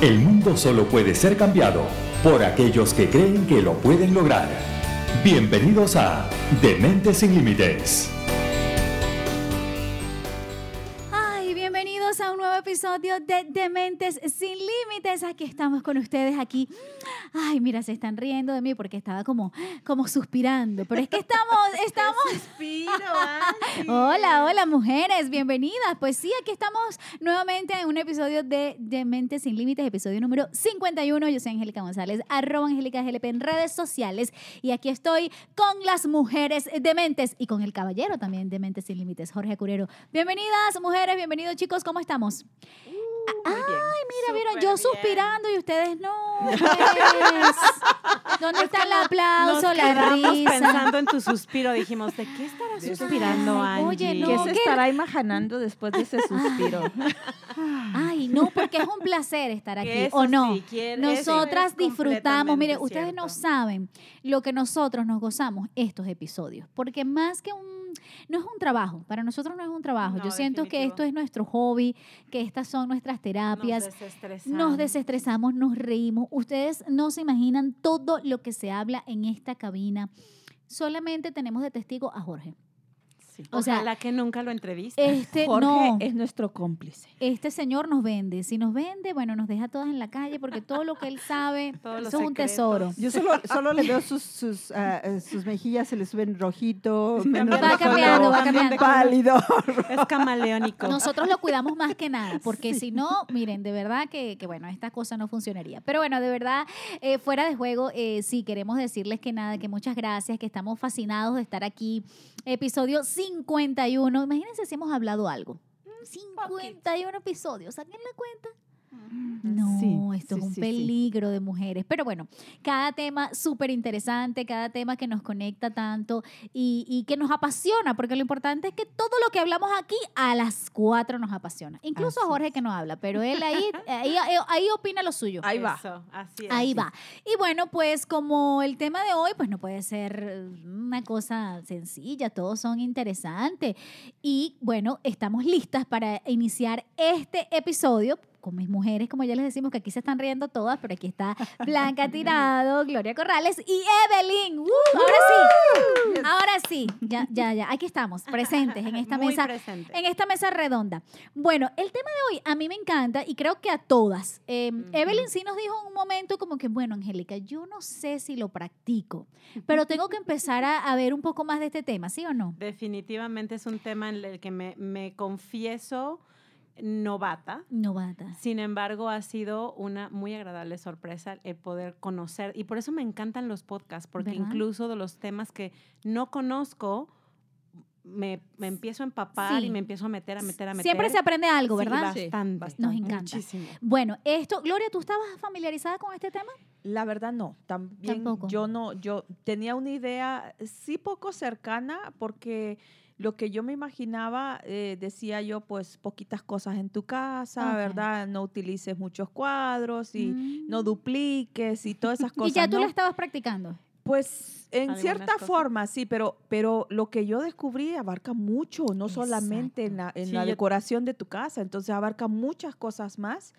El mundo solo puede ser cambiado por aquellos que creen que lo pueden lograr. Bienvenidos a Dementes sin Límites. Ay, bienvenidos a un nuevo episodio de Dementes sin Límites. Aquí estamos con ustedes aquí. Ay, mira, se están riendo de mí porque estaba como, como suspirando. Pero es que estamos, estamos. Suspiro. Hola, hola mujeres, bienvenidas. Pues sí, aquí estamos nuevamente en un episodio de Dementes sin Límites, episodio número 51. Yo soy Angélica González, arroba Angélica GLP en redes sociales. Y aquí estoy con las mujeres dementes y con el caballero también de Mentes sin Límites, Jorge Curero. Bienvenidas, mujeres, bienvenidos chicos, ¿cómo estamos? Ay, Mira, vieron, yo suspirando y ustedes no. pues. ¿Dónde está el aplauso, Nos la quedamos risa? pensando en tu suspiro. Dijimos, ¿de qué estará suspirando, Ay, Angie? oye, no, ¿Qué se ¿qué? estará imaginando después de ese suspiro? Ay, no, porque es un placer estar aquí, Que eso ¿o no? sí, quiere- eso Nosotras es disfrutamos, mire, completamente ustedes no cierto. saben lo que nosotros nos gozamos estos episodios, porque más que un, no es un trabajo, para nosotros no es un trabajo, No, yo siento que esto es nuestro hobby, que estas son nuestras Nos terapias, desestresamos. nos desestresamos, nos reímos, ustedes no se imaginan todo lo que se habla en esta cabina, solamente tenemos de testigo a Jorge. Sí. o sea, Ojalá que nunca lo entreviste. Este Jorge no. es nuestro cómplice. este señor nos vende. Si nos vende, bueno, nos deja todas en la calle porque todo lo que él sabe, eso es un tesoro. Yo solo, solo le veo sus, sus, ah, eh, sus mejillas, se le suben rojito, menos Va cambiando, va cambiando. pálido. Es camaleónico. Nosotros lo cuidamos más que nada, porque si no, miren, de verdad que, que, bueno, esta cosa no funcionaría. Pero bueno, de verdad, eh, fuera de juego, eh, sí, queremos decirles que nada, que muchas gracias, que estamos fascinados de estar aquí. Episodio 51. Imagínense si hemos hablado algo. 51 episodios, saquen la cuenta. No, Sí, esto sí, es un sí, sí. peligro de mujeres. Pero bueno, cada tema súper interesante, cada tema que nos conecta tanto y, y que nos apasiona, porque lo importante es que todo lo que hablamos aquí a las cuatro nos apasiona. Incluso a Así Jorge es. que no habla, pero él ahí, ahí, ahí, ahí opina lo suyo. Ahí va. Eso, así es. Ahí va. Y bueno, pues como el tema de hoy, pues no puede ser una cosa sencilla, todos son interesantes. Y bueno, estamos listas para iniciar este episodio con mis mujeres, como ya les decimos, que aquí se están riendo todas, pero aquí está Blanca Tirado, Gloria Corrales y Evelyn. ¡Uh! ahora sí, ahora sí, ya, ya, ya, aquí estamos, presentes en esta Muy mesa presente. en esta mesa redonda. Bueno, el tema de hoy a mí me encanta y creo que a todas. Eh, Ujú. Evelyn sí nos dijo en un momento como que, bueno, Angélica, yo no sé si lo practico, pero tengo que empezar a, a ver un poco más de este tema, ¿sí o no? Definitivamente es un tema en el que me, me confieso novata. Novata. Sin embargo, ha sido una muy agradable sorpresa el poder conocer. Y por eso me encantan los podcasts, porque ¿Verdad? incluso de los temas que no conozco, me, me empiezo a empapar Sí. y me empiezo a meter, a meter, a meter. Siempre se aprende algo, ¿verdad? Sí, bastante. bastante. Nos encanta. Muchísimo. Bueno, esto, Gloria, ¿tú estabas familiarizada con este tema? La verdad no, también Tampoco. yo no, yo tenía una idea sí poco cercana porque lo que yo me imaginaba, eh, decía yo, pues poquitas cosas en tu casa. ¿verdad? No utilices muchos cuadros y Mm. no dupliques y todas esas cosas. y ya tú ¿no? lo estabas practicando. Pues en Algunas cierta cosas. forma, sí, pero, pero lo que yo descubrí abarca mucho, no solamente en la, en Sí, la yo- decoración de tu casa, entonces abarca muchas cosas más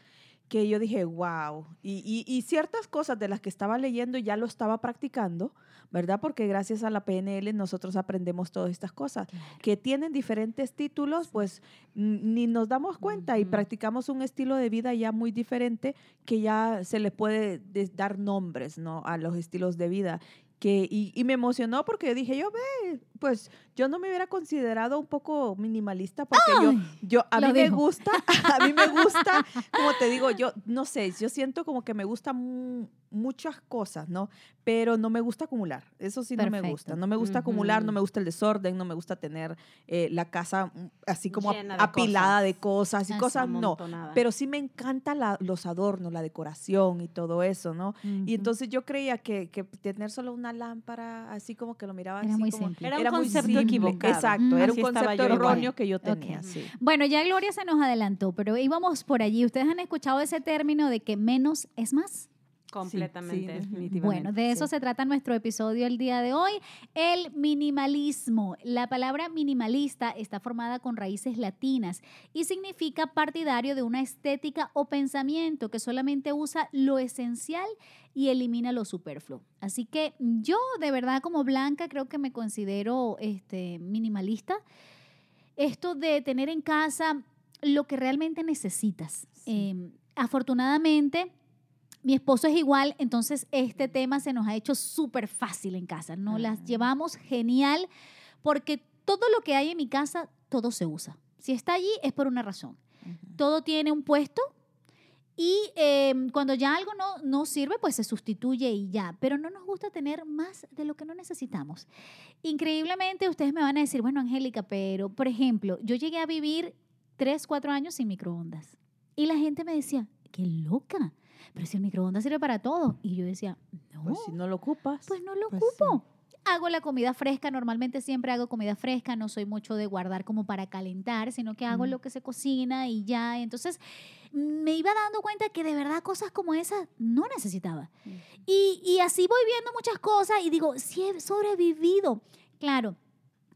que yo dije, wow. Y, y- y ciertas cosas de las que estaba leyendo ya lo estaba practicando, ¿verdad? Porque gracias a la PNL nosotros aprendemos todas estas cosas. Que tienen diferentes títulos, pues ni nos damos cuenta y practicamos un estilo de vida ya muy diferente que ya se le puede dar nombres, ¿no? A los estilos de vida. Que, y, y me emocionó porque dije, yo ve, pues yo no me hubiera considerado un poco minimalista porque yo, Ay, yo, a lo mí me gusta, a mí me gusta, como te digo, yo no sé, yo siento como que me gustan mu- muchas cosas, ¿no? Pero no me gusta acumular, eso sí no me gusta, no me gusta acumular, no me gusta el desorden, no me gusta tener eh, la casa mm, así como ap- Llena de apilada cosas. de cosas y cosas, no. Pero sí me encanta la- los adornos, la decoración y todo eso, ¿no? Y entonces yo creía que, que tener solo una lámpara, así como que lo miraba Era así muy como... simple. Era un concepto simple. equivocado. Exacto, Mm, era un concepto erróneo que yo tenía, sí. Bueno, ya Gloria se nos adelantó, pero íbamos por allí. ¿Ustedes han escuchado ese término de que menos es más? Completamente. Sí, definitivamente. Bueno, de eso sí. se trata nuestro episodio el día de hoy, el minimalismo. La palabra minimalista está formada con raíces latinas y significa partidario de una estética o pensamiento que solamente usa lo esencial y elimina lo superfluo. Así que yo de verdad como Blanca creo que me considero este, minimalista. Esto de tener en casa lo que realmente necesitas. Eh, afortunadamente, mi esposo es igual, entonces este tema se nos ha hecho súper fácil en casa. Nos las llevamos genial porque todo lo que hay en mi casa, todo se usa. Si está allí es por una razón. Todo tiene un puesto y eh, cuando ya algo no, no sirve, pues se sustituye y ya. Pero no nos gusta tener más de lo que no necesitamos. Increíblemente, ustedes me van a decir, bueno, Angélica, pero por ejemplo, yo llegué a vivir tres, cuatro años sin microondas. Y la gente me decía, qué loca, pero si el microondas sirve para todo. Y yo decía, no, Pues si no lo ocupas. pues no lo Pues ocupo. Hago la comida fresca, normalmente siempre hago comida fresca, no soy mucho de guardar como para calentar, sino que hago Mm. lo que se cocina y ya. Entonces me iba dando cuenta que de verdad cosas como esas no necesitaba. Y, y así voy viendo muchas cosas y digo, sí he sobrevivido. Claro,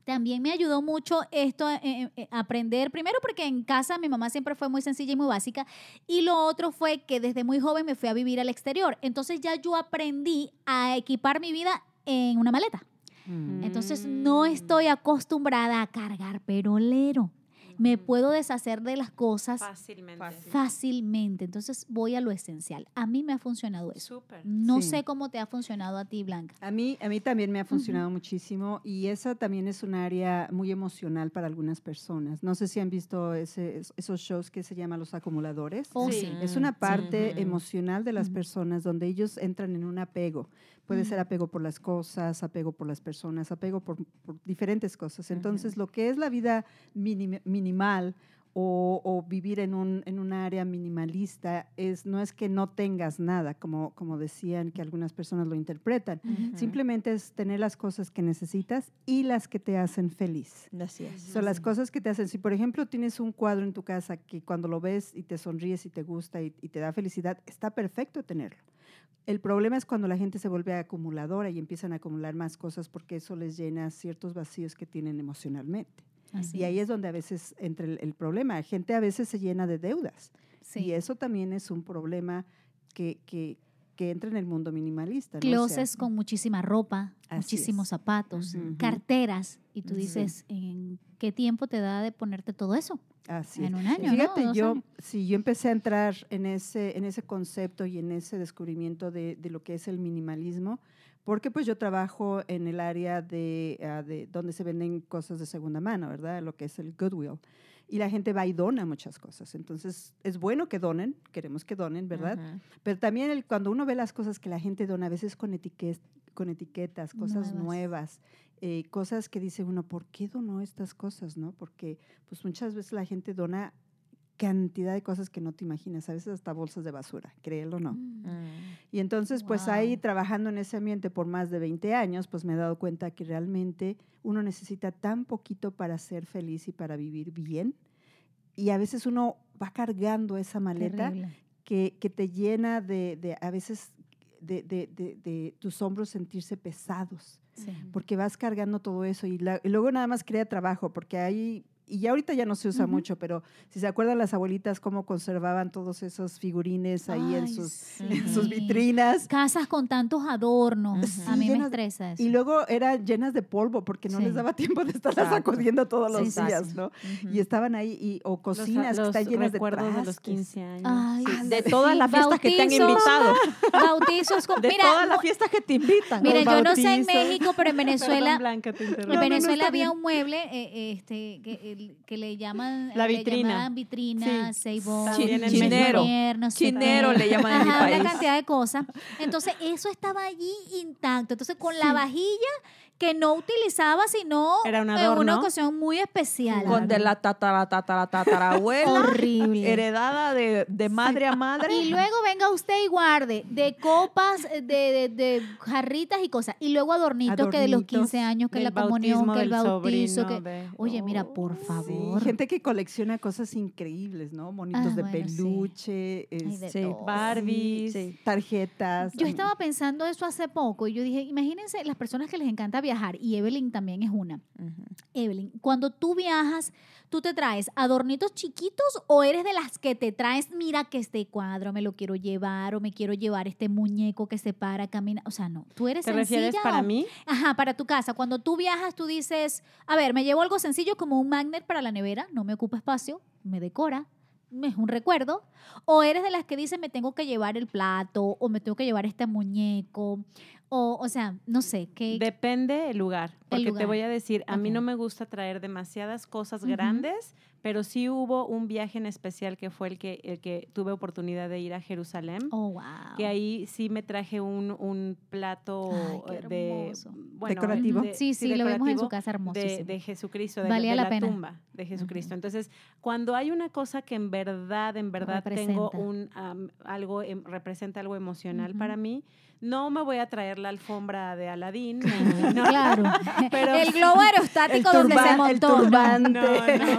también me ayudó mucho esto, eh, eh, eh, aprender, primero porque en casa mi mamá siempre fue muy sencilla y muy básica, y lo otro fue que desde muy joven me fui a vivir al exterior. Entonces ya yo aprendí a equipar mi vida en una maleta. Mm. Entonces no estoy acostumbrada a cargar perolero. Me puedo deshacer de las cosas Fácilmente. Fácil. fácilmente. Entonces voy a lo esencial. A mí me ha funcionado eso. Súper. No Sí. sé cómo te ha funcionado a ti, Blanca. A mí, a mí también me ha funcionado muchísimo y esa también es un área muy emocional para algunas personas. No sé si han visto ese- esos shows que se llaman los acumuladores. Oh, Sí. sí. Es una parte emocional de las personas donde ellos entran en un apego. Puede ser apego por las cosas, apego por las personas, apego por, por diferentes cosas. Entonces, lo que es la vida minim- minimal o, o vivir en un, en un área minimalista es, no es que no tengas nada, como, como decían que algunas personas lo interpretan. Simplemente es tener las cosas que necesitas y las que te hacen feliz. Así es. Son las cosas que te hacen. Si, por ejemplo, tienes un cuadro en tu casa que cuando lo ves y te sonríes y te gusta y, y te da felicidad, está perfecto tenerlo. El problema es cuando la gente se vuelve acumuladora y empiezan a acumular más cosas porque eso les llena ciertos vacíos que tienen emocionalmente. Así Y ahí es donde a veces entra el, el problema. La gente a veces se llena de deudas. Sí. Y eso también es un problema que, que, que entra en el mundo minimalista. ¿no? O sea, Closets con muchísima ropa, muchísimos es. zapatos, carteras. Y tú dices, ¿en qué tiempo te da de ponerte todo eso? Así. En un año, Fíjate, yo, años. sí, yo empecé a entrar en ese, en ese concepto y en ese descubrimiento de, de lo que es el minimalismo, porque pues yo trabajo en el área de, ah, de donde se venden cosas de segunda mano, ¿verdad? Lo que es el Goodwill. Y la gente va y dona muchas cosas. Entonces, es bueno que donen, queremos que donen, ¿verdad? Ujú. Pero también el, cuando uno ve las cosas que la gente dona, a veces con, etiquet, con etiquetas, cosas Nuevas. nuevas, eh, cosas que dice uno, ¿por qué donó estas cosas? no Porque pues muchas veces la gente dona cantidad de cosas que no te imaginas, a veces hasta bolsas de basura, créelo o no. Mm. Y entonces, pues ahí trabajando en ese ambiente por más de 20 años, pues me he dado cuenta que realmente uno necesita tan poquito para ser feliz y para vivir bien. Y a veces uno va cargando esa maleta que, que te llena de, de, a veces, de, de- de- tus hombros sentirse pesados, Sí. porque vas cargando todo eso y, la- y luego nada más crea trabajo, porque ahí, y ya ahorita ya no se usa Ujú. mucho, pero si se acuerdan las abuelitas cómo conservaban todos esos figurines ahí en Ay, sus, en sus sí. vitrinas. Casas con tantos adornos. Ujú. A Sí, mí me llenas de- estresa eso. Y luego eran llenas de polvo porque no Sí. les daba tiempo de estarlas sacudiendo todos los sí, días. ¿no? Ujú. Y estaban ahí, y, o Los- cocinas que los están llenas de recuerdos de los trastes. 15 años. Ay, Sí. De sí, todas las fiestas que te han bautizos, invitado. Bautizos con. De mira, todas las fiestas que te invitan. Mira, yo no sé en bautizos. México, pero en Perdón, Venezuela. Blanca, te. En No, no, no, Venezuela había bien. un mueble eh, este, que, el- que le llaman La le vitrina. llamaban vitrina, Sí. En Chinero. Chinero le llaman en mi Ajá, una cantidad de cosas. Entonces, eso estaba allí intacto. Entonces, con la vajilla que no utilizaba sino Era un en una ocasión muy especial. Con de la tatara, tatara, tatarabuela. Horrible. Heredada de, de madre a madre. Y luego venga usted y guarde de copas, eh, de, de, de jarritas y cosas. Y luego adornitos, que de los Adornitos, 15 años, que la comunión, que el bautizo. Que... de- Oye, mira, Oh. por favor. gente que colecciona cosas increíbles, ¿no? Monitos Ah, de bueno, sí. peluche, este, todo. Barbies. sí, tarjetas. Yo estaba pensando eso hace poco y yo dije, imagínense las personas que les encanta viajar y Evelyn también es una. Evelyn, cuando tú viajas, ¿tú te traes adornitos chiquitos o eres de las que te traes, mira que este cuadro me lo quiero llevar o me quiero llevar este muñeco que se para, camina? O sea, no, tú eres ¿Te refieres sencilla para o- mí? Ajá, para tu casa. Cuando tú viajas, tú dices, a ver, me llevo algo sencillo como un magnet para la nevera, no me ocupa espacio, me decora, es un recuerdo. O eres de las que dicen, me tengo que llevar el plato o me tengo que llevar este muñeco. O, o sea, no sé, ¿qué? Depende el lugar. Porque te lugar. voy a decir, a mí no me gusta traer demasiadas cosas grandes, pero sí hubo un viaje en especial que fue el que, el que tuve oportunidad de ir a Jerusalén. oh, wow. Que ahí sí me traje un, un plato Ay, eh, de bueno, Decorativo. de- sí, sí, lo vimos en su casa de, hermosísimo. de Jesucristo, de, Valía de la la, pena. tumba de Jesucristo. Entonces, cuando hay una cosa que en verdad, en verdad tengo un am, algo em- representa algo emocional para mí, no me voy a traer la alfombra de Aladín. no, Claro. Pero el globo aerostático donde se el montó. turbante. No,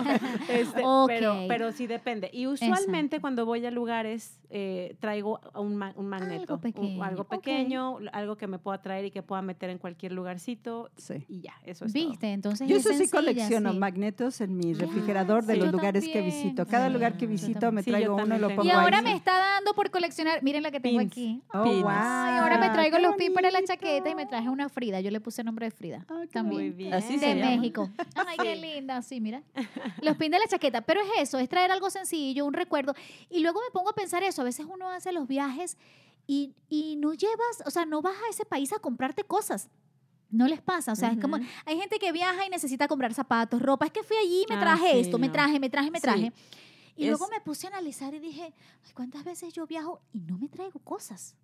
no. Este, pero, pero sí depende. Y usualmente Exacto. cuando voy a lugares eh, traigo un, ma- un magneto. pequeño, algo pequeño, algo que me pueda traer y que pueda meter en cualquier lugarcito. Sí. Y ya, eso es todo. ¿Viste? Entonces Yo es eso sí colecciono sí. magnetos en mi Ah, refrigerador de sí. los Yo lugares que visito. Cada Sí, lugar que visito me traigo uno y lo pongo Y ahora ahí. me está dando por coleccionar. Miren la que tengo Pins. aquí. Oh, Pins. wow. Ay, ahora me traigo qué los pins para la chaqueta y me traje una Frida. Yo le puse el nombre de Frida. Ah, también. Muy bien. Así de. México. Ay, qué linda, sí, mira. Los pins de la chaqueta. Pero es eso, es traer algo sencillo, un recuerdo. Y luego me pongo a pensar eso. A veces uno hace los viajes y, y no llevas, o sea, no vas a ese país a comprarte cosas. No les pasa, o sea, es como, hay gente que viaja y necesita comprar zapatos, ropa. Es que fui allí y me Ah, traje sí, esto, me no. traje, me traje, me Sí. traje. Y Es- luego me puse a analizar y dije, "Ay, ¿cuántas veces yo viajo y no me traigo cosas?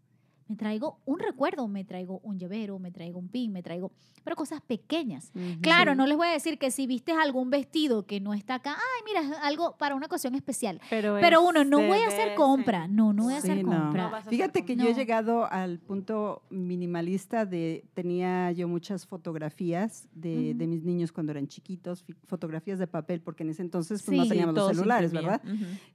Me traigo un recuerdo, me traigo un llavero, me traigo un pin, me traigo, pero cosas pequeñas. Claro, no les voy a decir que si viste algún vestido que no está acá, ay, mira, es algo para una ocasión especial. Pero, Pero es uno, no voy a hacer compra, no, no voy a Sí, hacer no. compra. No Fíjate que yo he No. llegado al punto minimalista de, tenía yo muchas fotografías de, mis niños cuando eran chiquitos, fotografías de papel, porque en ese entonces pues, no Sí. teníamos los celulares. ¿verdad?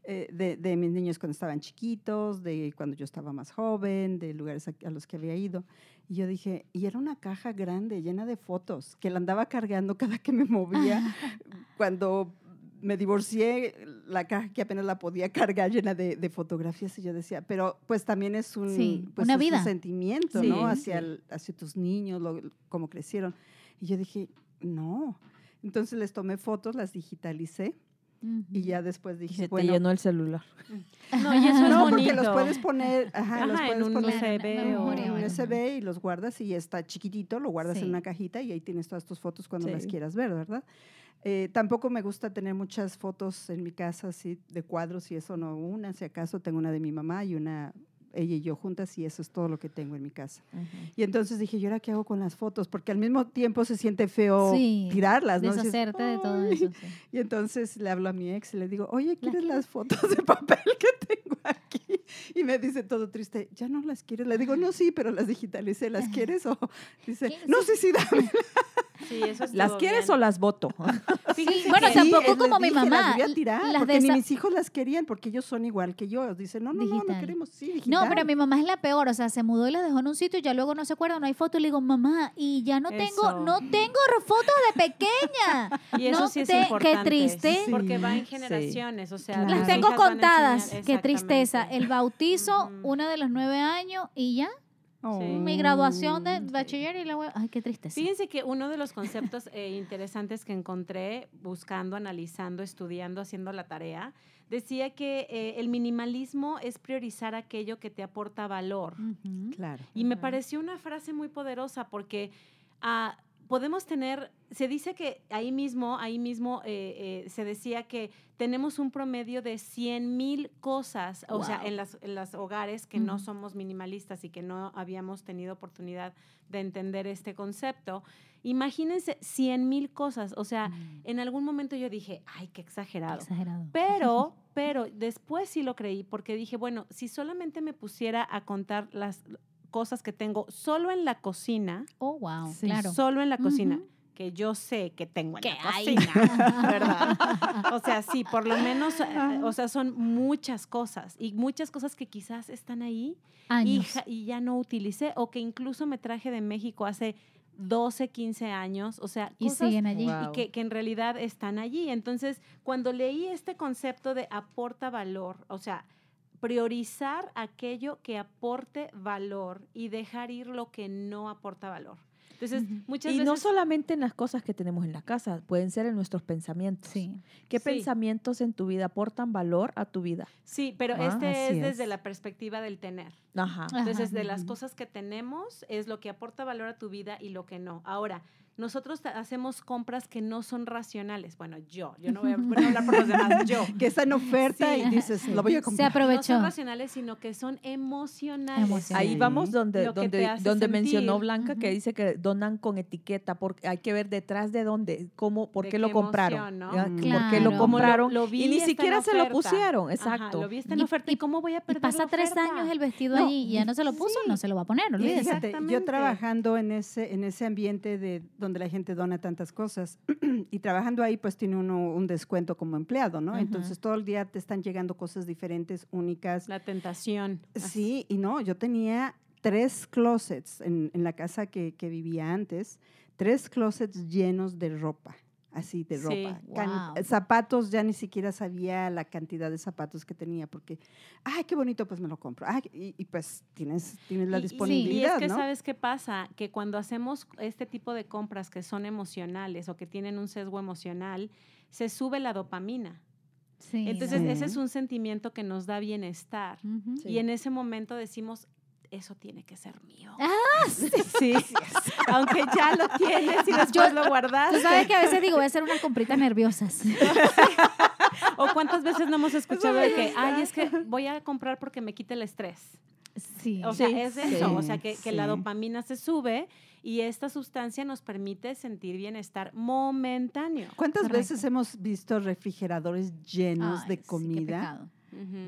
Eh, de, de mis niños cuando estaban chiquitos, de cuando yo estaba más joven, de lugares a, a los que había ido. Y yo dije, y era una caja grande, llena de fotos, que la andaba cargando cada que me movía. cuando me divorcié, la caja que apenas la podía cargar llena de, de fotografías y yo decía, pero pues también es un, Sí, pues, una es un vida. sentimiento, Sí, ¿no? Hacia, sí. el- hacia tus niños, lo- cómo crecieron. Y yo dije, no. Entonces les tomé fotos, las digitalicé Y ya después Y dije, se te llenó el celular. No, y eso es no, bonito. porque los puedes poner, ajá, los Ajá, en puedes un poner USB o en un. USB y los guardas y está chiquitito, lo guardas Sí. en una cajita y ahí tienes todas tus fotos cuando las quieras ver, ¿verdad? Eh, tampoco me gusta tener muchas fotos en mi casa así de cuadros y eso no, una si acaso tengo una de mi mamá y una ella y yo juntas y eso es todo lo que tengo en mi casa. Y entonces dije, ¿y ahora qué hago con las fotos? Porque al mismo tiempo se siente feo Sí, tirarlas, ¿no? Dices, Deshacerte de todo eso. sí. Y entonces le hablo a mi ex y le digo, oye, ¿quieres las fotos de papel que tengo aquí? Y me dice todo triste, ¿ya no las quieres? Le digo, no, sí, pero las digitalicé, ¿las quieres? O dice, ¿Qué? no, sí, sí, dame. Sí, eso ¿Las quieres bien. o las voto? Bueno, Sí, tampoco como mi dije, mamá, Las voy a tirar, las porque ni mis hijos las querían, porque ellos son igual que yo. Dicen, no, no, no, no Digital. queremos, sí, No, digital. pero mi mamá es la peor, o sea, se mudó y las dejó en un sitio y ya luego no se acuerda, no hay foto. Y le digo, mamá, y ya no tengo, no tengo fotos de pequeña. Y eso No sí es te- qué triste. Porque va en Sí. generaciones, o sea. Claro. Las tengo contadas, qué tristeza. El bautizo, una de los nueve años y ya, Oh, mi graduación de sí. bachiller y la Ay, qué tristeza. Fíjense que uno de los conceptos eh, interesantes que encontré buscando, analizando, estudiando, haciendo la tarea, decía que eh, el minimalismo es priorizar aquello que te aporta valor. Claro. Y me pareció una frase muy poderosa porque ah, podemos tener, se dice que ahí mismo, ahí mismo eh, eh, se decía que tenemos un promedio de 100 mil cosas, o sea, en las, en las hogares que no somos minimalistas y que no habíamos tenido oportunidad de entender este concepto. Imagínense 100 mil cosas, o sea, Mm, en algún momento yo dije, ay, qué exagerado. Exagerado. Pero, pero después sí lo creí porque dije, bueno, si solamente me pusiera a contar las cosas que tengo solo en la cocina, Oh, wow, Sí. claro. solo en la cocina, que yo sé que tengo en Que la hay. cocina, ¿verdad? O sea, sí, por lo menos, eh, o sea, son muchas cosas y muchas cosas que quizás están ahí y, y ya no utilicé o que incluso me traje de México hace 12, 15 años, o sea, Y cosas siguen allí. Wow. y que, que en realidad están allí. Entonces, cuando leí este concepto de aporta valor, o sea, priorizar aquello que aporte valor y dejar ir lo que no aporta valor. Entonces, muchas Y veces... no solamente en las cosas que tenemos en la casa, pueden ser en nuestros pensamientos. Sí. ¿Qué Sí. pensamientos en tu vida aportan valor a tu vida? Sí, pero Ah, este es desde es. la perspectiva del tener. Ajá. Entonces, Ajá. de las cosas que tenemos es lo que aporta valor a tu vida y lo que no. Ahora, nosotros hacemos compras que no son racionales. Bueno, yo, yo no voy a, voy a hablar por los demás, yo. Que está en oferta Sí. y dices, lo voy a Se comprar. No aprovechó. son racionales, sino que son emocionales. Emocionales. Ahí vamos donde, Lo donde, donde mencionó. Blanca que dice que donan con etiqueta, porque hay que ver detrás de dónde, cómo, por De qué lo compraron. emoción, ¿no? ¿Por qué lo compraron? lo vi, y ni siquiera se lo pusieron, Ajá, exacto. lo vi está en Y- oferta. ¿Y, cómo voy a Y perder pasa la tres años el vestido No, allí y ya no se lo puso, sí. no se lo va a poner, Y olvídese. fíjate, yo trabajando en ese, en ese ambiente de donde la gente dona tantas cosas y trabajando ahí pues tiene uno un descuento como empleado, ¿no? Entonces todo el día te están llegando cosas diferentes, únicas. La tentación. Sí, y no, yo tenía tres closets en, en la casa que, que vivía antes, tres closets llenos de ropa, así de Sí. ropa. Can- Wow. zapatos, ya ni siquiera sabía la cantidad de zapatos que tenía, porque, ay, qué bonito, pues me lo compro. Ay, y, y, pues tienes, tienes la Y- disponibilidad, Y es que ¿no? sabes qué pasa, que cuando hacemos este tipo de compras que son emocionales o que tienen un sesgo emocional, se sube la dopamina. Sí, Entonces, Sí. ese es un sentimiento que nos da bienestar. Sí. Y en ese momento decimos, eso tiene que ser mío. Ah, sí. Aunque ya lo tienes y después Yo- lo Tú guardaste. sabes que a veces digo, voy a hacer unas compritas nerviosas. O cuántas veces no hemos escuchado de que, ay, es que voy a comprar porque me quite el estrés. Sí. O sea, Sí, es sí. eso, o sea, que, que la Sí. dopamina se sube y esta sustancia nos permite sentir bienestar momentáneo. ¿Cuántas Correcto. veces hemos visto refrigeradores llenos Ay, de sí, qué comida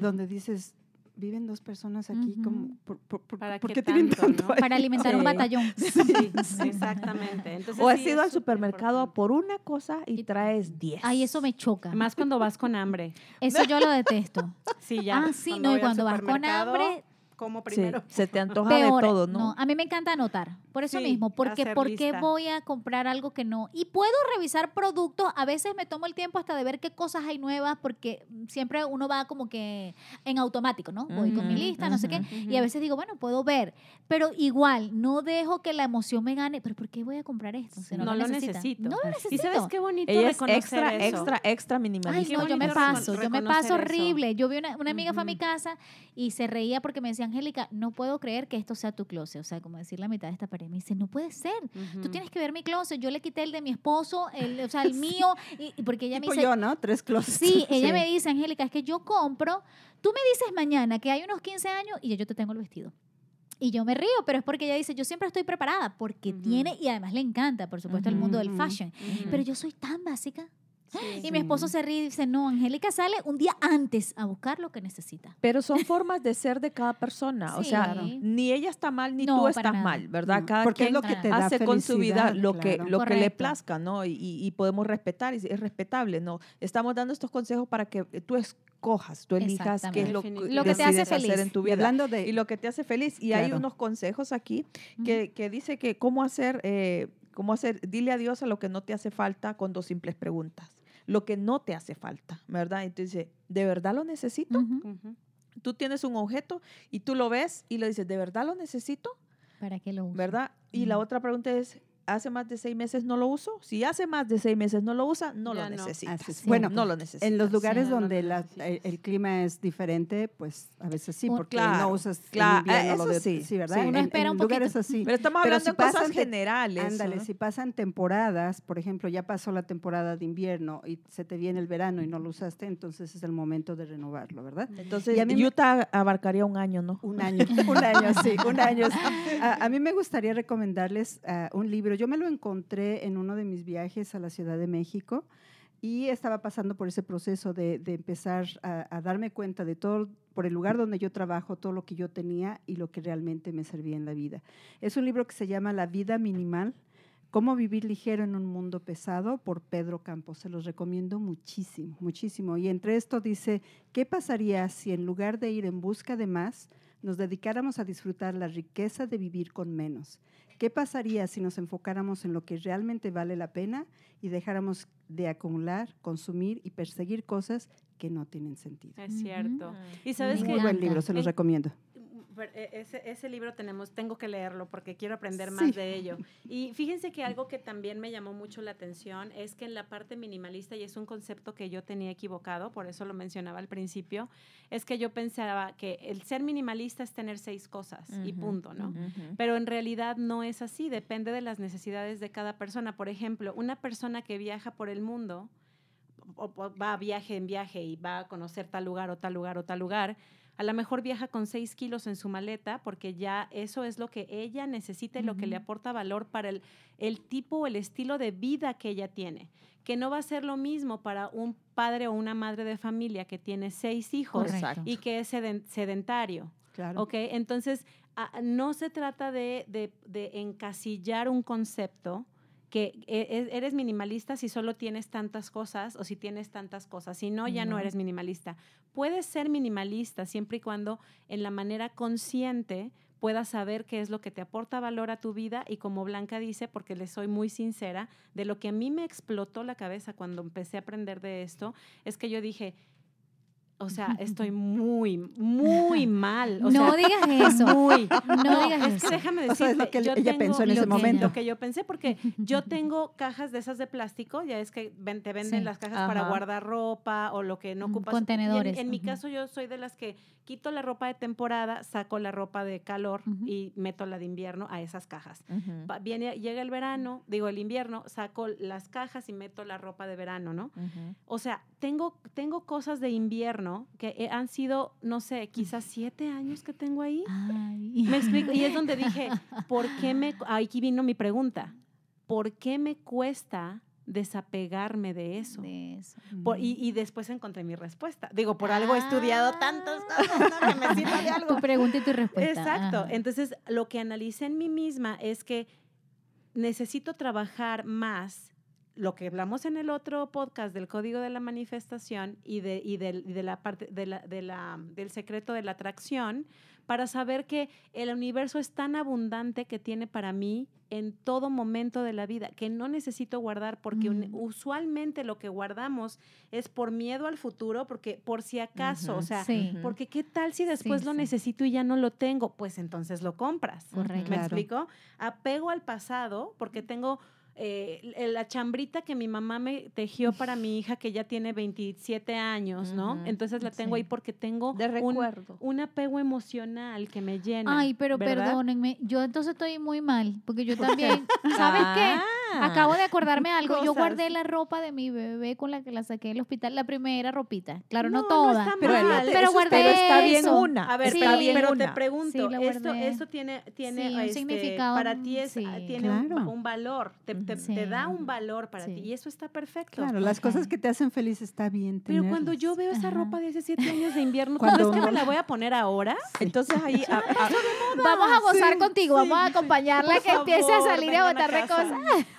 donde dices, viven dos personas aquí, como, Ujú. ¿por, por, por- ¿Para por qué qué tienen tanto, tanto no? Para alimentar un Sí. batallón. Sí, exactamente. Entonces, O has sí, ido al supermercado por una cosa y Y- traes 10. Ay, eso me choca. Más cuando vas con hambre. Eso yo lo detesto. Sí, ya. ah, sí, no, y cuando vas con hambre, Como Sí, primero. se te antoja peor. de todo, ¿no? a mí me encanta anotar. Por eso Sí, mismo, porque ¿por qué voy a comprar algo que no? Y puedo revisar productos, a veces me tomo el tiempo hasta de ver qué cosas hay nuevas, porque siempre uno va como que en automático, ¿no? Voy con mi lista, no sé qué. Y a veces digo, bueno, puedo ver, pero igual no dejo que la emoción me gane. ¿Pero por qué voy a comprar esto? Si No lo necesita? necesito. No lo ¿Y necesito. sabes qué bonito Ella es reconocer extra, eso? extra, extra Ay, minimalista. Qué no, yo me paso, yo me paso eso. horrible. Yo vi una, una amiga fue a mi casa y se reía porque me decía, Angélica, no puedo creer que esto sea tu closet. O sea, como decir la mitad de esta pared. Me dice, no puede ser. Tú tienes que ver mi closet. Yo le quité el de mi esposo, el, o sea, el mío. Y, porque ella me dice, yo, ¿no? Tres closets. sí, ella Sí. me dice, Angélica, es que yo compro. Tú me dices mañana que hay unos 15 años y ya yo te tengo el vestido. Y yo me río, pero es porque ella dice, yo siempre estoy preparada, porque tiene, y además le encanta, por supuesto, el mundo del fashion. Pero yo soy tan básica. Sí. Y mi esposo se ríe y dice, no, Angélica sale un día antes a buscar lo que necesita. Pero son formas de ser de cada persona. o Sí. sea, Claro. ni ella está mal ni No, tú estás nada. mal, ¿verdad? No, Cada porque quien es lo que te hace con su vida lo que, claro. lo que le plazca, ¿no? Y, y- y podemos respetar, y es respetable, ¿no? Estamos dando estos consejos para que tú escojas, tú elijas qué es lo, que. Lo que te hace decides hacer feliz. en tu Y vida. hablando de... y lo que te hace feliz. Y hay Claro. unos consejos aquí que, que dice que cómo hacer, eh, cómo hacer, dile adiós a lo que no te hace falta con dos simples preguntas. Lo que no te hace falta, ¿verdad? Entonces, ¿de verdad lo necesito? Tú tienes un objeto y tú lo ves y le dices, ¿de verdad lo necesito? ¿Para qué lo uso? ¿Verdad? Y la otra pregunta es, ¿hace más de seis meses no lo uso? Si hace más de seis meses no lo usa, no Ya lo no. necesitas. Sí. Bueno, no lo necesitas. En los lugares no lo donde la- el, el clima es diferente, pues a veces sí, porque Claro, no usas claro, invierno eh, lo eso de sí, sí, ¿verdad? sí. En- espera en un lugares poquito. así. Pero estamos Pero hablando si de cosas pasan generales. Ándale, ¿no? si pasan temporadas, por ejemplo, ya pasó la temporada de invierno y se te viene el verano y no lo usaste, entonces es el momento de renovarlo, ¿verdad? Entonces, Y a mí Utah abarcaría un año, ¿no? Un año, un año, sí, un año. A, a mí me gustaría recomendarles ah, un libro. Yo me lo encontré en uno de mis viajes a la Ciudad de México y estaba pasando por ese proceso de, empezar a, a darme cuenta de todo, por el lugar donde yo trabajo, todo lo que yo tenía y lo que realmente me servía en la vida. Es un libro que se llama La vida minimal, Cómo vivir ligero en un mundo pesado por Pedro Campos. Se los recomiendo muchísimo, muchísimo. Y entre esto dice, ¿qué pasaría si en lugar de ir en busca de más, nos dedicáramos a disfrutar la riqueza de vivir con menos? ¿Qué pasaría si nos enfocáramos en lo que realmente vale la pena y dejáramos de acumular, consumir y perseguir cosas que no tienen sentido? Es cierto. Ujú. Y sabes que Muy buen libro, se los En- recomiendo. E- Ese, ese libro tenemos, tengo que leerlo porque quiero aprender más Sí. de ello. Y fíjense que algo que también me llamó mucho la atención es que en la parte minimalista, y es un concepto que yo tenía equivocado, por eso lo mencionaba al principio, es que yo pensaba que el ser minimalista es tener seis cosas y punto, ¿no? Pero en realidad no es así, depende de las necesidades de cada persona. Por ejemplo, una persona que viaja por el mundo, o, o va a viaje en viaje y va a conocer tal lugar o tal lugar o tal lugar, a lo mejor viaja con seis kilos en su maleta porque ya eso es lo que ella necesita y lo que le aporta valor para el, el tipo o el estilo de vida que ella tiene. Que no va a ser lo mismo para un padre o una madre de familia que tiene seis hijos Correcto. y que es seden- sedentario. Claro. ¿Ok? Entonces, ah, no se trata de, de- de encasillar un concepto que e- e- eres minimalista si solo tienes tantas cosas o si tienes tantas cosas. Si no, ya no, No. eres minimalista. Puedes ser minimalista siempre y cuando en la manera consciente puedas saber qué es lo que te aporta valor a tu vida y como Blanca dice, porque le soy muy sincera, de lo que a mí me explotó la cabeza cuando empecé a aprender de esto, es que yo dije, o sea, estoy muy, muy mal. O no sea, digas eso. muy. No digas es eso. que déjame O sea, decirte, es lo que yo ella pensó en ese lo que- momento. Lo que yo pensé, porque yo tengo cajas de esas de plástico, ya es que ven- te venden Sí. las cajas para guardar ropa o lo que no Mm, ocupas. En- contenedores, En, mi caso, yo soy de las que quito la ropa de temporada, saco la ropa de calor y meto la de invierno a esas cajas. Viene, llega el verano, digo el invierno, saco las cajas y meto la ropa de verano, ¿no? O sea, tengo, tengo cosas de invierno que eh, han sido, no sé, quizás siete años que tengo ahí. Ay. Me explico. Y es donde dije, ¿por qué me... Aquí vino mi pregunta. ¿Por qué me cuesta desapegarme de eso? De eso. Por- y, y después encontré mi respuesta. Digo, por algo he estudiado tantas cosas, ¿no? que me sirva de algo. Tu pregunta y tu respuesta. Exacto. ajá. Entonces, lo que analicé en mí misma es que necesito trabajar más lo que hablamos en el otro podcast del código de la manifestación y de, y del, y de la parte de la, de la- del secreto de la atracción para saber que el universo es tan abundante que tiene para mí en todo momento de la vida, que no necesito guardar porque un- Mm. usualmente lo que guardamos es por miedo al futuro, porque por si acaso, o sea, Sí. Porque qué tal si después Sí, lo sí. necesito y ya no lo tengo, pues entonces lo compras. Correcto. ¿Me Claro. explico? Apego al pasado porque tengo eh, la chambrita que mi mamá me tejió para mi hija que ya tiene 27 años, ¿no? Ujú. Entonces la tengo Sí. ahí porque tengo De un, recuerdo. un apego emocional que me llena. Ay, pero ¿verdad? perdónenme, yo entonces estoy muy mal, porque yo también, ¿sabes qué? Ah. Acabo de acordarme algo, yo Cosas. guardé la ropa de mi bebé con la que la saqué del hospital, la primera ropita, claro, no, No, no toda, está pero, mal. Pero guardé pero está bien eso. una. A ver, Sí. pero, está bien pero te una. pregunto, Sí, esto, esto tiene, tiene, Sí, un este, significado, para ti es, sí. tiene un, Claro. un valor, te, te- Sí. te da un valor para Sí. ti y eso está perfecto. Claro, las cosas que te hacen feliz está bien Pero cuando yo veo esa Ajá. ropa de hace siete años de invierno, ¿tú Cuando crees que me uno- la voy a poner ahora? Entonces ahí a- a- Vamos a gozar Sí, contigo, sí, vamos a acompañarla que empiece a salir a botar de cosas.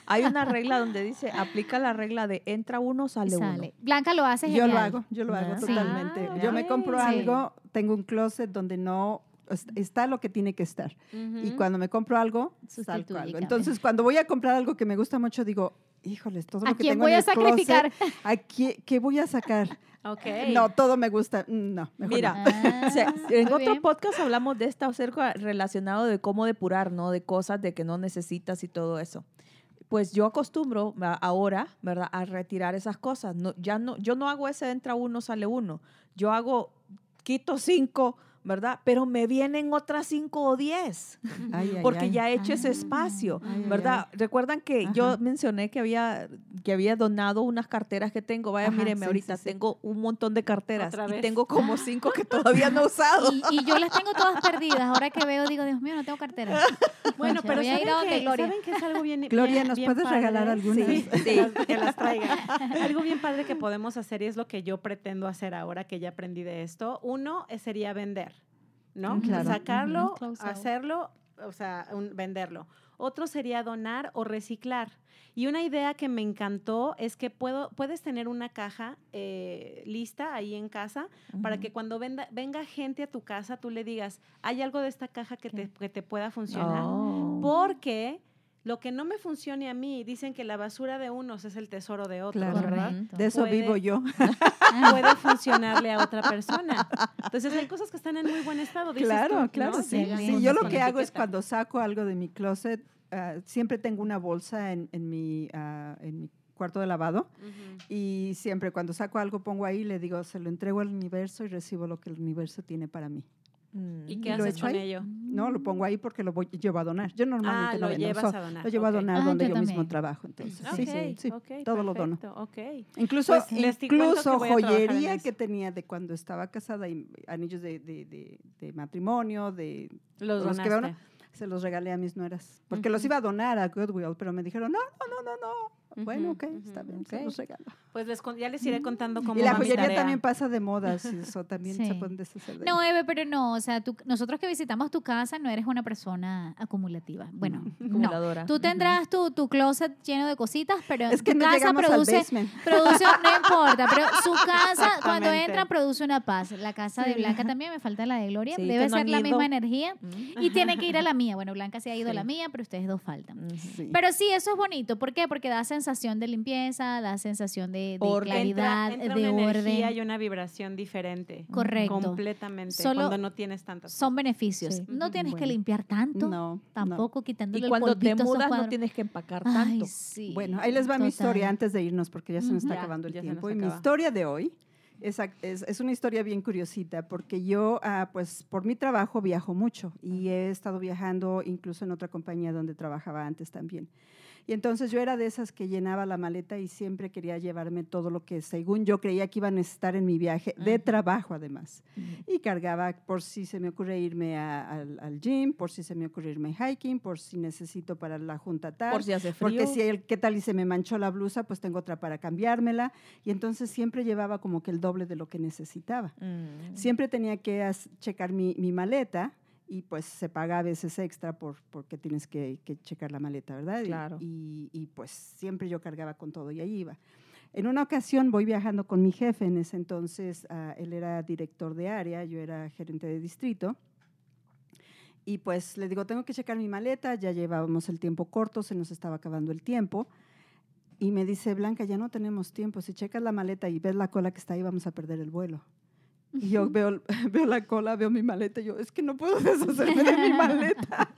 hay una regla donde dice, aplica la regla de entra uno, sale, Sale. Blanca lo hace Yo genial. lo hago, yo lo hago Ah, totalmente. Ah, Yo me compro algo, tengo un closet donde no es- está lo que tiene que estar. Y cuando me compro algo, salgo algo. Entonces, cuando voy a comprar algo que me gusta mucho, digo, híjoles, todo ¿A lo que quién tengo voy en a el closet, sacrificar? ¿a qué, qué voy a sacar? Ok. No, todo me gusta. No, mejor Mira, no. Ah, O sea, en otro bien. podcast hablamos de esto acerca relacionado de cómo depurar, ¿no? De cosas de que no necesitas y todo eso. Pues yo acostumbro ahora, ¿verdad? A retirar esas cosas. No, ya no, yo no hago ese entra uno, sale uno. Yo hago, quito cinco, ¿verdad? Pero me vienen otras cinco o diez, Ay, ay, porque ay. ya he hecho ese Ah. espacio, Ay, ay, ¿verdad? Recuerdan que yo Ajá. mencioné que había, que había donado unas carteras que tengo. Vaya, Ajá, mírenme, sí, ahorita sí, sí. tengo un montón de carteras y tengo como cinco que todavía no he usado. Y, y yo las tengo todas perdidas. Ahora que veo, digo, Dios mío, no tengo cartera. Bueno, Concha, pero ¿saben que, Gloria. ¿saben que es algo bien Gloria, bien- ¿nos bien puedes regalar padre? algunas? Sí, Sí. que las- que las traiga. algo bien padre que podemos hacer y es lo que yo pretendo hacer ahora que ya aprendí de esto. Uno eh, sería vender, ¿no? Claro. Sacarlo, hacerlo, o sea, un- venderlo. Otro sería donar o reciclar. Y una idea que me encantó es que puedo, puedes tener una caja eh, lista ahí en casa para que cuando venda- venga gente a tu casa, tú le digas, hay algo de esta caja que te, que te pueda funcionar. Oh. Porque lo que no me funcione a mí, dicen que la basura de unos es el tesoro de otros, Claro. ¿verdad? Correcto. De eso Puede- vivo yo. Puede funcionarle a otra persona. Entonces hay cosas que están en muy buen estado. dices Claro, tú, claro, ¿no? sí. Sí, Sí, yo lo que hago es cuando saco algo de mi closet, ah, siempre tengo una bolsa en, en mi, ah, en mi cuarto de lavado y siempre cuando saco algo pongo ahí, le digo, se lo entrego al universo y recibo lo que el universo tiene para mí. Mm. ¿Y ¿Y qué haces con ahí? ello? No, lo pongo ahí porque lo voy, llevo a donar. Yo normalmente Ah, no lo vendo, llevas so- a donar. lo llevo a ok. donar Ah, donde yo yo, mismo trabajo. Entonces, Ok, sí, sí, ok, todo lo dono. perfecto. Incluso, Pues, les que incluso a en joyería que tenía de cuando estaba casada y anillos de, de- de- de matrimonio, de Los los que se los regalé a mis nueras. Porque los Ujú. iba a donar a Goodwill, pero me dijeron, no, no, no, no, no. Bueno, ok, está bien, se ok. los regalo. Pues les ya les iré contando cómo Y la joyería tarea. también pasa de moda, sí, eso también se Sí. pueden deshacer de No. Eve, pero no, o sea, tú- nosotros que visitamos tu casa no eres una persona acumulativa. Bueno, no. Acumuladora. Tú tendrás tu, tu closet lleno de cositas, pero Es que tu no casa produce, produce, no importa, pero su casa cuando entra produce una paz. La casa de Sí. Blanca también, me falta la de Gloria, Sí, debe no ser han la ido. misma energía Mm. y tiene que ir a la mía. Bueno, Blanca se ha ido a la mía, pero ustedes dos faltan. Pero sí, eso es bonito. ¿Por qué? Porque da sensación de limpieza, da sensación de, de Orden. claridad, entra, entra de una energía orden. y una vibración diferente. Correcto. Completamente. Solo cuando no tienes tantas Son beneficios. Sí. No tienes que limpiar tanto, No, no. tampoco quitándole Y el cuando te mudas no tienes que empacar Ay, tanto. sí, Bueno, ahí les va mi historia antes de irnos porque ya se nos está Ya, acabando el tiempo. Y mi historia de hoy es, ac- es, es una historia bien curiosita porque yo, ah, pues por mi trabajo viajo mucho y he estado viajando incluso en otra compañía donde trabajaba antes también. Y entonces yo era de esas que llenaba la maleta y siempre quería llevarme todo lo que según yo creía que iba a necesitar en mi viaje, de trabajo además. Y cargaba por si se me ocurre irme a- al, al gym, por si se me ocurre irme hiking, por si necesito para la junta tal. Por si hace frío. Porque si el, qué tal y se me manchó la blusa, pues tengo otra para cambiármela. Y entonces siempre llevaba como que el doble de lo que necesitaba. Mm. Siempre tenía que checar mi, mi maleta y pues se paga a veces extra por, porque tienes que, que checar la maleta, ¿verdad? Y- Claro. Y, y, pues siempre yo cargaba con todo y ahí iba. En una ocasión voy viajando con mi jefe, en ese entonces ah, él era director de área, yo era gerente de distrito. Y pues le digo, tengo que checar mi maleta, ya llevábamos el tiempo corto, se nos estaba acabando el tiempo. Y me dice, Blanca, ya no tenemos tiempo, si checas la maleta y ves la cola que está ahí, vamos a perder el vuelo. Y yo veo, veo la cola, veo mi maleta y yo, es que no puedo deshacerme de mi maleta.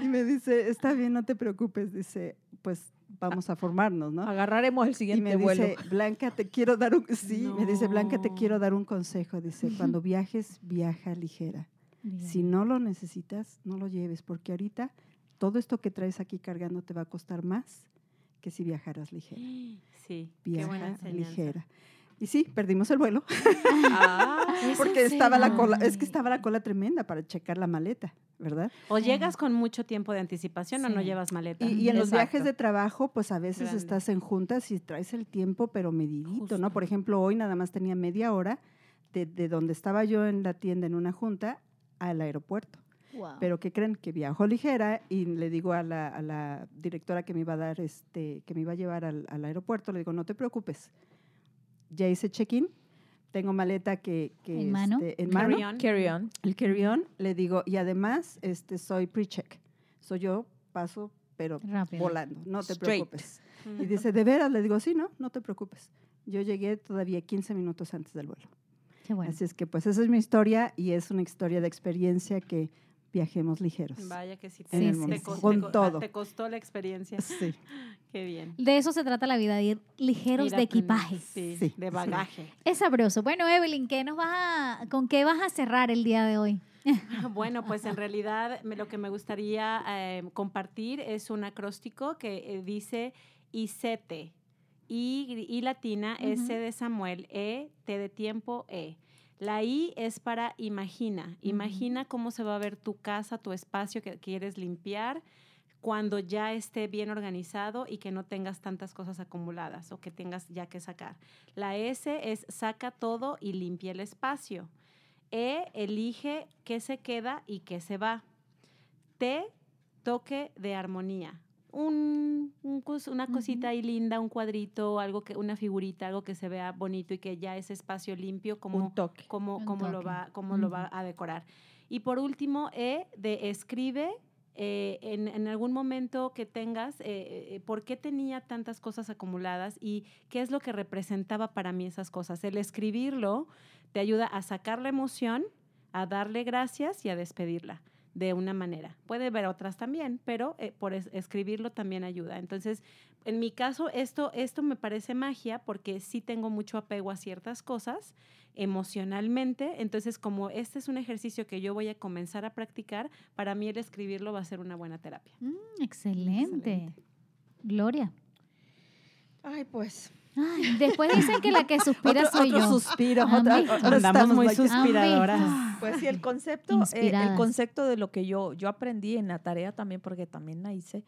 Y me dice, está bien, no te preocupes. Dice, pues vamos a formarnos, ¿no? Agarraremos el Y siguiente me vuelo. dice, Blanca, te quiero dar un... Sí, me dice, Blanca, te quiero dar un consejo. Dice, cuando viajes, viaja ligera. Bien. Si no lo necesitas, no lo lleves, porque ahorita todo esto que traes aquí cargando te va a costar más que si viajaras ligera. Sí, qué buena Viaja ligera. Y sí, perdimos el vuelo. Ah, Porque estaba la cola, es que estaba la cola tremenda para checar la maleta, ¿verdad? o llegas con mucho tiempo de anticipación o no llevas maleta. Y, y en los viajes de trabajo, pues a veces Grande. estás en juntas y traes el tiempo, pero medidito, Justo. ¿no? Por ejemplo, hoy nada más tenía media hora de, de donde estaba yo en la tienda en una junta al aeropuerto. Wow. Pero ¿qué creen? Que viajo ligera y le digo a la, a la directora que me iba a dar, este, que me iba a llevar al, al aeropuerto, le digo, no te preocupes, ya hice check-in, tengo maleta que, que, ¿En mano? este, en mano, Carry on. Carry on. el carry-on, le digo, y además este, soy pre-check, soy yo paso, pero Rápido. volando, no te Straight. preocupes. Y dice, ¿de veras? Le digo, sí, no, no te preocupes. Yo llegué todavía 15 minutos antes del vuelo. Qué bueno. Así es que pues esa es mi historia y es una historia de experiencia que viajemos ligeros. Vaya que sí, En te, el te costó, Con te co- ah, todo. te costó la experiencia. Sí. Qué bien. De eso se trata la vida, de ir ligeros Ir de equipaje. Sí, Sí, de sí. bagaje. Es sabroso. Bueno, Evelyn, ¿qué nos vas a, ¿con qué vas a cerrar el día de hoy? Bueno, pues en realidad me- lo que me gustaría eh, compartir es un acróstico que eh, dice ICETE. I, I latina, S de Samuel, E, T de tiempo, E. La I es para imagina. Imagina cómo se va a ver tu casa, tu espacio que quieres limpiar cuando ya esté bien organizado y que no tengas tantas cosas acumuladas o que tengas ya que sacar. La S es saca todo y limpia el espacio. E, elige qué se queda y qué se va. T, toque de armonía. Un, una cosita ahí linda, un cuadrito, algo que, una figurita, algo que se vea bonito y que ya ese espacio limpio, como, Un toque. cómo, Un lo, va, cómo lo va a decorar. Y por último, E, de escribe eh, en, en algún momento que tengas, eh, eh, por qué tenía tantas cosas acumuladas y qué es lo que representaba para mí esas cosas. El escribirlo te ayuda a sacar la emoción, a darle gracias y a despedirla de una manera. Puede haber otras también, pero eh, por es- escribirlo también ayuda. Entonces, en mi caso, esto, esto me parece magia porque sí tengo mucho apego a ciertas cosas emocionalmente. Entonces, como este es un ejercicio que yo voy a comenzar a practicar, para mí el escribirlo va a ser una buena terapia. Mm, excelente. Excelente. Gloria. Ay, pues. Ay, después dicen que la que suspira Otro, soy otro yo. suspiro. ¿Han otra- Andamos estamos muy suspiradoras. Pues sí, el concepto, eh, el concepto de lo que yo, yo aprendí en la tarea también, porque también la hice,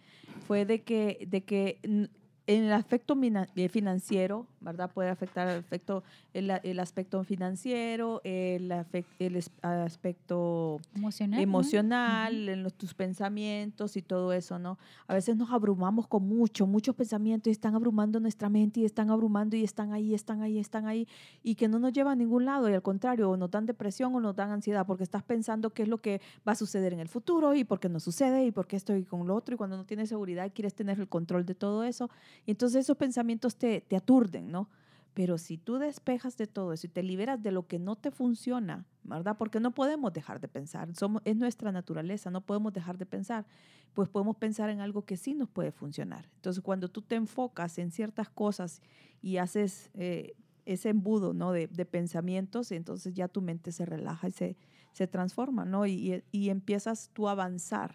fue de que, de que en el aspecto eh, financiero, ¿verdad? Puede afectar el, efecto, el, el aspecto financiero, el, el aspecto Emocional. ¿no? emocional, en los, tus pensamientos y todo eso, ¿no? A veces nos abrumamos con mucho, muchos pensamientos y están abrumando nuestra mente y están abrumando y están ahí, están ahí, están ahí y que no nos lleva a ningún lado y al contrario, o nos dan depresión o nos dan ansiedad porque estás pensando qué es lo que va a suceder en el futuro y por qué no sucede y por qué estoy con lo otro y cuando no tienes seguridad quieres tener el control de todo eso y entonces esos pensamientos te, te aturden, ¿no? Pero si tú despejas de todo eso y te liberas de lo que no te funciona, ¿verdad? Porque no podemos dejar de pensar, somos, es nuestra naturaleza, no podemos dejar de pensar, pues podemos pensar en algo que sí nos puede funcionar. Entonces, cuando tú te enfocas en ciertas cosas y haces eh, ese embudo, ¿no? De, de pensamientos, entonces ya tu mente se relaja y se, se transforma, ¿no? Y, y- y empiezas tú a avanzar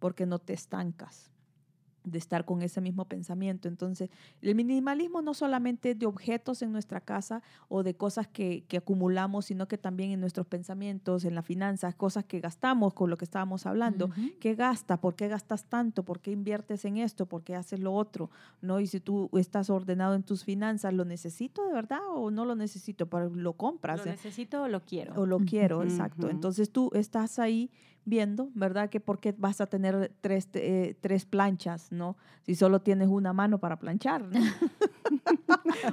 porque no te estancas de estar con ese mismo pensamiento. Entonces, el minimalismo no solamente de objetos en nuestra casa o de cosas que, que acumulamos, sino que también en nuestros pensamientos, en las finanzas, cosas que gastamos con lo que estábamos hablando. Ujú. ¿Qué gasta? ¿Por qué gastas tanto? ¿Por qué inviertes en esto? ¿Por qué haces lo otro? ¿No? Y si tú estás ordenado en tus finanzas, ¿lo necesito de verdad o no lo necesito? Pero lo compras. ¿Lo ¿eh? necesito o lo quiero? O lo quiero, exacto. Entonces tú estás ahí viendo, ¿verdad? Que por qué vas a tener tres, eh, tres planchas, ¿no? Si solo tienes una mano para planchar.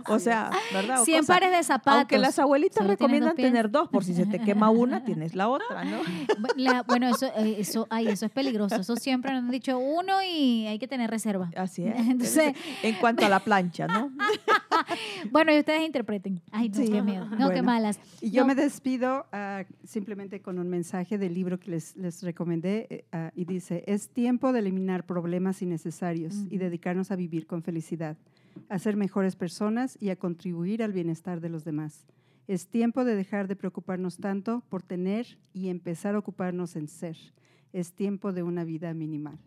o sea, ¿verdad? O 100 cosas- pares de zapatos. Aunque las abuelitas Solo dos recomiendan pies. tener dos, por si se te quema una, tienes la otra, ¿no? La- bueno, eso, eh, eso, ay, eso es peligroso. Eso siempre nos han dicho uno y hay que tener reserva. Así es. Entonces- en cuanto a la plancha, ¿no? Bueno, y ustedes interpreten. Ay, no, Sí. qué miedo. No, qué Bueno. malas. Y yo No. me despido ah, simplemente con un mensaje del libro que les, les recomendé ah, y dice, es tiempo de eliminar problemas innecesarios y Ujú. dedicarnos a vivir con felicidad, a ser mejores personas y a contribuir al bienestar de los demás. Es tiempo de dejar de preocuparnos tanto por tener y empezar a ocuparnos en ser. Es tiempo de una vida minimal.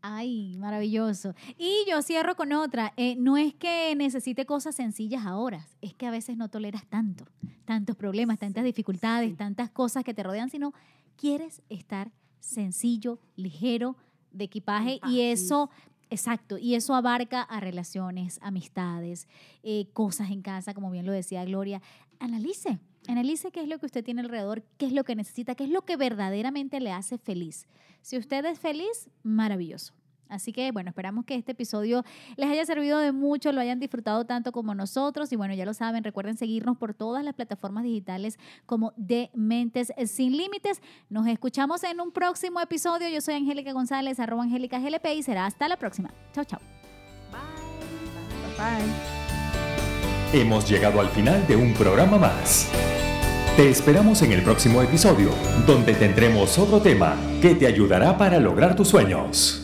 Ay, maravilloso. Y yo cierro con otra. Eh, no es que necesite cosas sencillas ahora, es que a veces no toleras tanto, tantos problemas, tantas dificultades, sí. tantas cosas que te rodean, sino quieres estar sencillo, ligero, de equipaje y sí. Exacto, y eso abarca a relaciones, amistades, eh, cosas en casa, como bien lo decía Gloria. Analice, analice qué es lo que usted tiene alrededor, qué es lo que necesita, qué es lo que verdaderamente le hace feliz. Si usted es feliz, maravilloso. Así que bueno, esperamos que este episodio les haya servido de mucho, lo hayan disfrutado tanto como nosotros. Y bueno, ya lo saben, recuerden seguirnos por todas las plataformas digitales como de Mentes Sin Límites. Nos escuchamos en un próximo episodio. Yo soy Angélica González, arroba Angélica GLP y será hasta la próxima. Chao, chao. Bye. Bye. Hemos llegado al final de un programa más. Te esperamos en el próximo episodio, donde tendremos otro tema que te ayudará para lograr tus sueños.